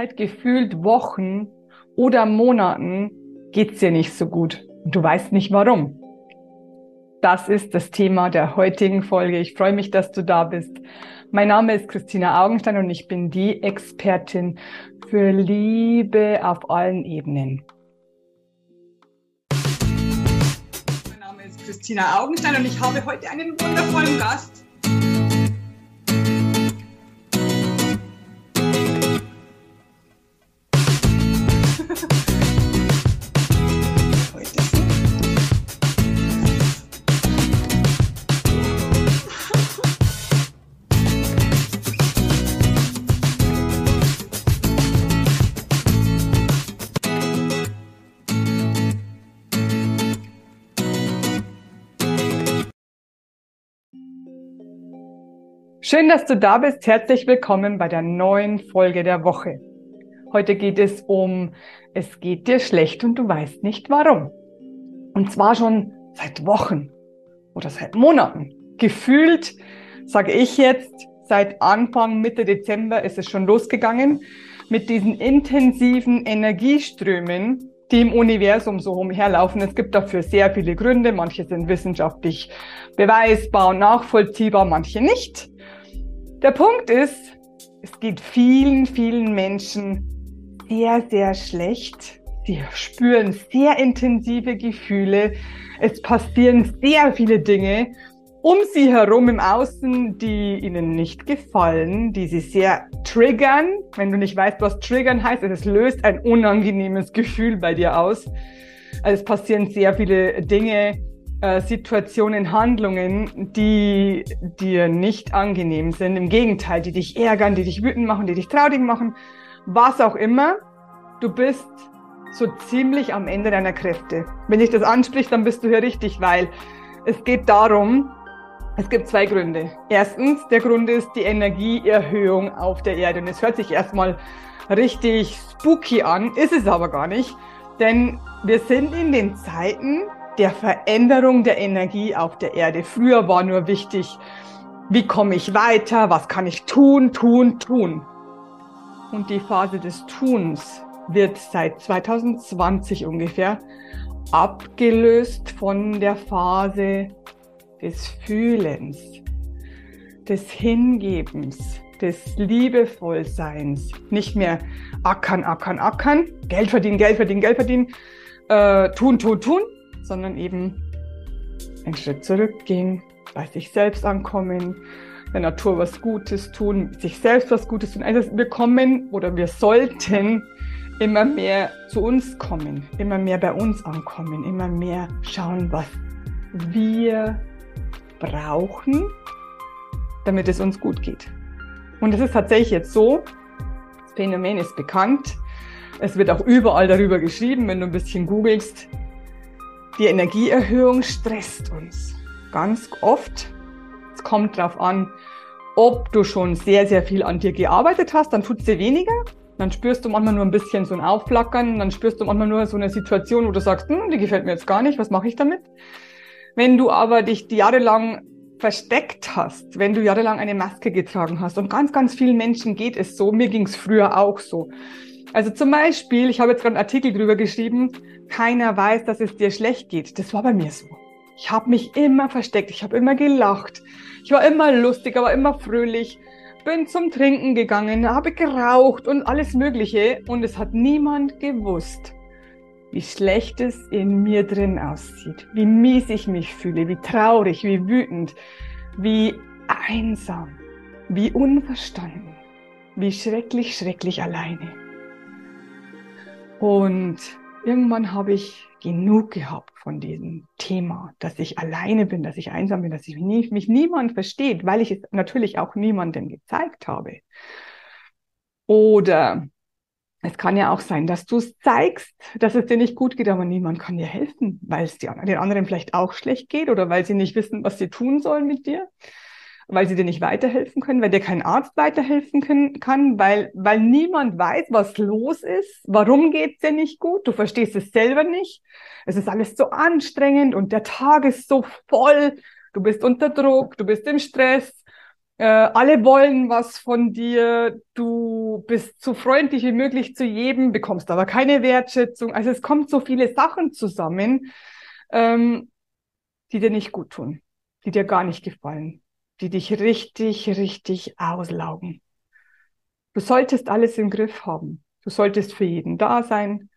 Seit gefühlt Wochen oder Monaten geht's dir nicht so gut und du weißt nicht warum. Das ist das Thema der heutigen Folge. Ich freue mich, dass du da bist. Mein Name ist Christina Augenstein und ich bin die Expertin für Liebe auf allen Ebenen. Mein Name ist Christina Augenstein und ich habe heute einen wundervollen Gast. Schön, dass du da bist. Herzlich willkommen bei der neuen Folge der Woche. Heute geht es um, es geht dir schlecht und du weißt nicht warum. Und zwar schon seit Wochen oder seit Monaten. Gefühlt, sage ich jetzt, seit Anfang, Mitte Dezember ist es schon losgegangen mit diesen intensiven Energieströmen, die im Universum so umherlaufen. Es gibt dafür sehr viele Gründe. Manche sind wissenschaftlich beweisbar und nachvollziehbar, manche nicht. Der Punkt ist, es geht vielen, vielen Menschen sehr, sehr schlecht. Sie spüren sehr intensive Gefühle. Es passieren sehr viele Dinge um sie herum im Außen, die ihnen nicht gefallen, die sie sehr triggern. Wenn du nicht weißt, was triggern heißt, es löst ein unangenehmes Gefühl bei dir aus. Also es passieren sehr viele Dinge, äh, Situationen, Handlungen, die dir nicht angenehm sind. Im Gegenteil, die dich ärgern, die dich wütend machen, die dich traurig machen, was auch immer. Du bist so ziemlich am Ende deiner Kräfte. Wenn ich das anspricht, dann bist du hier richtig, weil es geht darum, es gibt zwei Gründe. Erstens, der Grund ist die Energieerhöhung auf der Erde. Und es hört sich erstmal richtig spooky an, ist es aber gar nicht. Denn wir sind in den Zeiten, der Veränderung der Energie auf der Erde. Früher war nur wichtig, wie komme ich weiter, was kann ich tun, tun, tun. Und die Phase des Tuns wird seit 2020 ungefähr abgelöst von der Phase des Fühlens, des Hingebens, des Liebevollseins. Nicht mehr ackern, ackern, ackern, Geld verdienen, Geld verdienen, Geld verdienen, äh, tun, tun, tun, sondern eben einen Schritt zurückgehen, bei sich selbst ankommen, der Natur was Gutes tun, sich selbst was Gutes tun. Also wir kommen oder wir sollten immer mehr zu uns kommen, immer mehr bei uns ankommen, immer mehr schauen, was wir brauchen, damit es uns gut geht. Und es ist tatsächlich jetzt so, das Phänomen ist bekannt, es wird auch überall darüber geschrieben, wenn du ein bisschen googelst, die Energieerhöhung stresst uns ganz oft. Es kommt darauf an, ob du schon sehr, sehr viel an dir gearbeitet hast, dann tut sie weniger. Dann spürst du manchmal nur ein bisschen so ein Aufflackern, dann spürst du manchmal nur so eine Situation, wo du sagst, hm, die gefällt mir jetzt gar nicht, was mache ich damit? Wenn du aber dich jahrelang versteckt hast, wenn du jahrelang eine Maske getragen hast und ganz, ganz vielen Menschen geht es so, mir ging es früher auch so. Also zum Beispiel, ich habe jetzt gerade einen Artikel drüber geschrieben, keiner weiß, dass es dir schlecht geht. Das war bei mir so. Ich habe mich immer versteckt, ich habe immer gelacht, ich war immer lustig, aber immer fröhlich, bin zum Trinken gegangen, habe geraucht und alles Mögliche und es hat niemand gewusst, wie schlecht es in mir drin aussieht, wie mies ich mich fühle, wie traurig, wie wütend, wie einsam, wie unverstanden, wie schrecklich, schrecklich alleine. Und irgendwann habe ich genug gehabt von diesem Thema, dass ich alleine bin, dass ich einsam bin, dass ich mich, mich niemand versteht, weil ich es natürlich auch niemandem gezeigt habe. Oder es kann ja auch sein, dass du es zeigst, dass es dir nicht gut geht, aber niemand kann dir helfen, weil es den anderen vielleicht auch schlecht geht oder weil sie nicht wissen, was sie tun sollen mit dir weil sie dir nicht weiterhelfen können, weil dir kein Arzt weiterhelfen können, kann, weil, weil niemand weiß, was los ist, warum geht's dir nicht gut, du verstehst es selber nicht, es ist alles so anstrengend und der Tag ist so voll, du bist unter Druck, du bist im Stress. Äh, alle wollen was von dir. Du bist so freundlich wie möglich zu jedem, bekommst aber keine Wertschätzung. Also es kommt so viele Sachen zusammen, ähm, die dir nicht gut tun, die dir gar nicht gefallen, die dich richtig, richtig auslaugen. Du solltest alles im Griff haben. Du solltest für jeden da sein.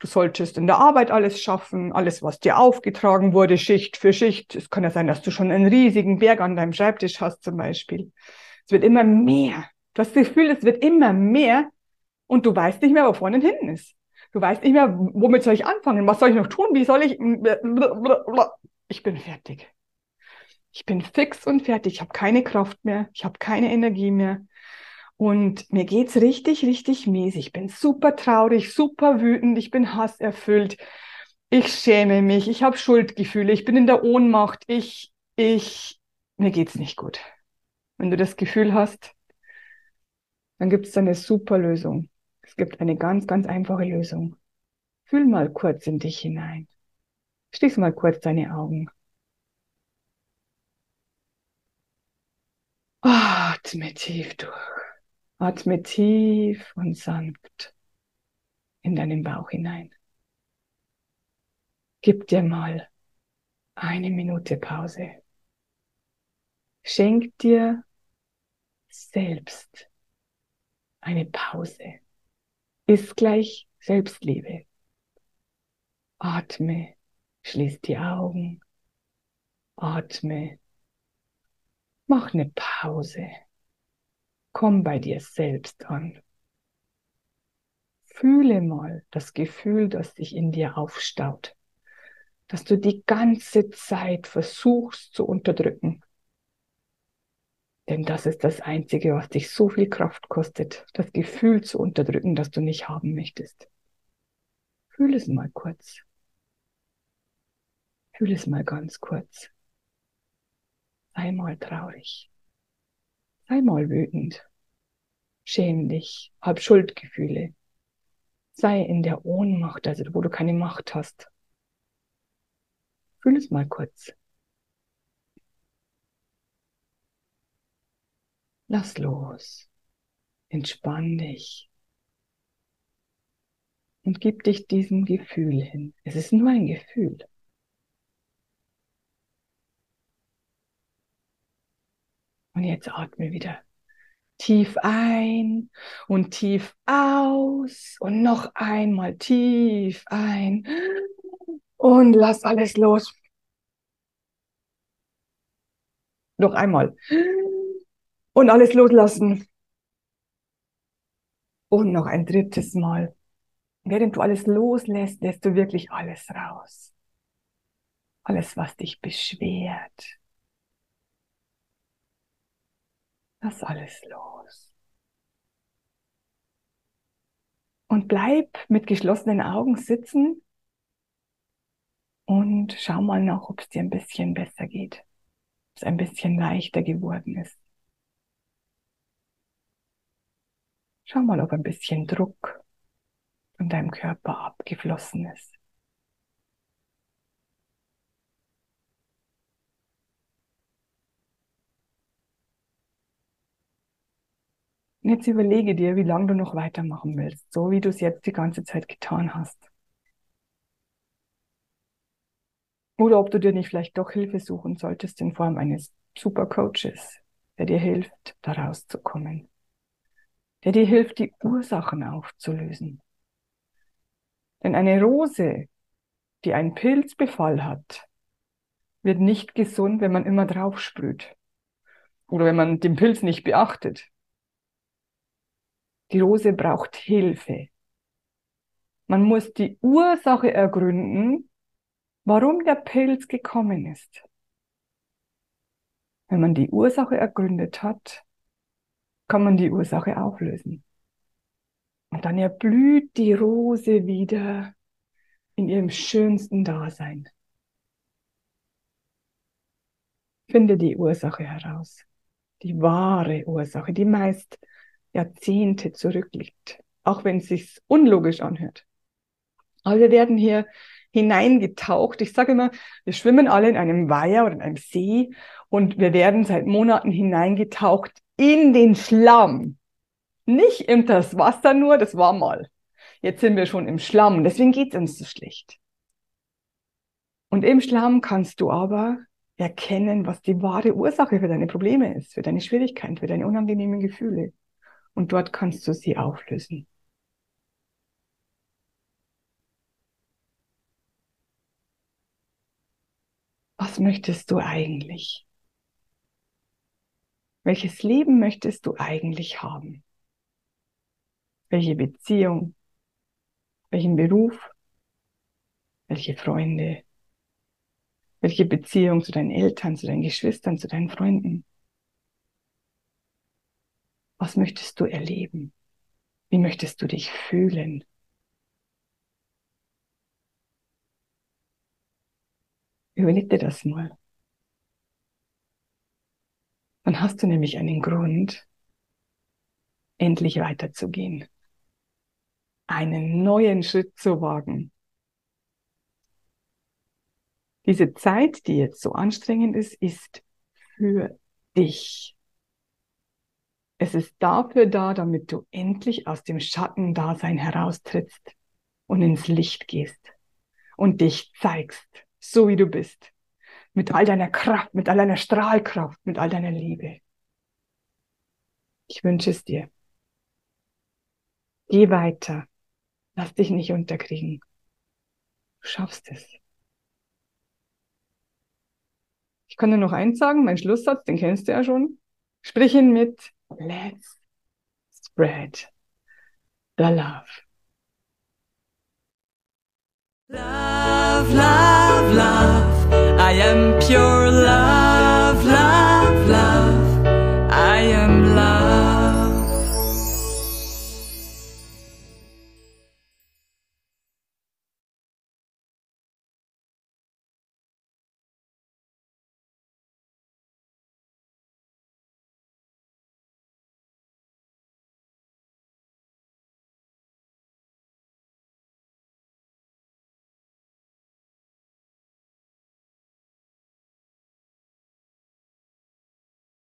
Du solltest in der Arbeit alles schaffen, alles, was dir aufgetragen wurde, Schicht für Schicht. Es kann ja sein, dass du schon einen riesigen Berg an deinem Schreibtisch hast zum Beispiel. Es wird immer mehr. Du hast das Gefühl, es wird immer mehr und du weißt nicht mehr, wo vorne und hinten ist. Du weißt nicht mehr, womit soll ich anfangen? Was soll ich noch tun? Wie soll ich? Ich bin fertig. Ich bin fix und fertig. Ich habe keine Kraft mehr. Ich habe keine Energie mehr. Und mir geht's richtig, richtig mies. Ich bin super traurig, super wütend, ich bin hasserfüllt. Ich schäme mich, ich habe Schuldgefühle, ich bin in der Ohnmacht, ich, ich, mir geht's nicht gut. Wenn du das Gefühl hast, dann gibt's eine super Lösung. Es gibt eine ganz, ganz einfache Lösung. Fühl mal kurz in dich hinein. Schließ mal kurz deine Augen. Atme tief durch. Atme tief und sanft in deinen Bauch hinein. Gib dir mal eine Minute Pause. Schenk dir selbst eine Pause. Ist gleich Selbstliebe. Atme, schließ die Augen. Atme. Mach eine Pause. Komm bei dir selbst an. Fühle mal das Gefühl, das sich in dir aufstaut, dass du die ganze Zeit versuchst zu unterdrücken. Denn das ist das Einzige, was dich so viel Kraft kostet, das Gefühl zu unterdrücken, das du nicht haben möchtest. Fühl es mal kurz. Fühl es mal ganz kurz. Sei mal traurig. Sei mal wütend. Schäm dich. Hab Schuldgefühle. Sei in der Ohnmacht, also wo du keine Macht hast. Fühl es mal kurz. Lass los. Entspann dich. Und gib dich diesem Gefühl hin. Es ist nur ein Gefühl. Und jetzt atme wieder tief ein und tief aus und noch einmal tief ein und lass alles los. Noch einmal. Und alles loslassen. Und noch ein drittes Mal. Während du alles loslässt, lässt du wirklich alles raus. Alles, was dich beschwert, Lass alles los. Und bleib mit geschlossenen Augen sitzen und schau mal nach, ob es dir ein bisschen besser geht, ob es ein bisschen leichter geworden ist. Schau mal, ob ein bisschen Druck von deinem Körper abgeflossen ist. Und jetzt überlege dir, wie lange du noch weitermachen willst, so wie du es jetzt die ganze Zeit getan hast. Oder ob du dir nicht vielleicht doch Hilfe suchen solltest in Form eines Supercoaches, der dir hilft, da rauszukommen. Der dir hilft, die Ursachen aufzulösen. Denn eine Rose, die einen Pilzbefall hat, wird nicht gesund, wenn man immer drauf sprüht. Oder wenn man den Pilz nicht beachtet. Die Rose braucht Hilfe. Man muss die Ursache ergründen, warum der Pilz gekommen ist. Wenn man die Ursache ergründet hat, kann man die Ursache auflösen. Und dann erblüht die Rose wieder in ihrem schönsten Dasein. Finde die Ursache heraus. Die wahre Ursache, die meist Jahrzehnte zurückliegt, auch wenn es sich unlogisch anhört. Aber wir werden hier hineingetaucht. Ich sage immer, wir schwimmen alle in einem Weiher oder in einem See und wir werden seit Monaten hineingetaucht in den Schlamm. Nicht in das Wasser nur, das war mal. Jetzt sind wir schon im Schlamm, deswegen geht es uns so schlecht. Und im Schlamm kannst du aber erkennen, was die wahre Ursache für deine Probleme ist, für deine Schwierigkeiten, für deine unangenehmen Gefühle. Und dort kannst du sie auflösen. Was möchtest du eigentlich? Welches Leben möchtest du eigentlich haben? Welche Beziehung? Welchen Beruf? Welche Freunde? Welche Beziehung zu deinen Eltern, zu deinen Geschwistern, zu deinen Freunden? Was möchtest du erleben? Wie möchtest du dich fühlen? Überleg dir das mal. Dann hast du nämlich einen Grund, endlich weiterzugehen. Einen neuen Schritt zu wagen. Diese Zeit, die jetzt so anstrengend ist, ist für dich. Es ist dafür da, damit du endlich aus dem Schattendasein heraustrittst und ins Licht gehst und dich zeigst so wie du bist. Mit all deiner Kraft, mit all deiner Strahlkraft, mit all deiner Liebe. Ich wünsche es dir. Geh weiter. Lass dich nicht unterkriegen. Du schaffst es. Ich kann dir noch eins sagen, mein Schlusssatz, den kennst du ja schon. Sprich ihn mit Let's spread the love. Love, love, love. I am pure love.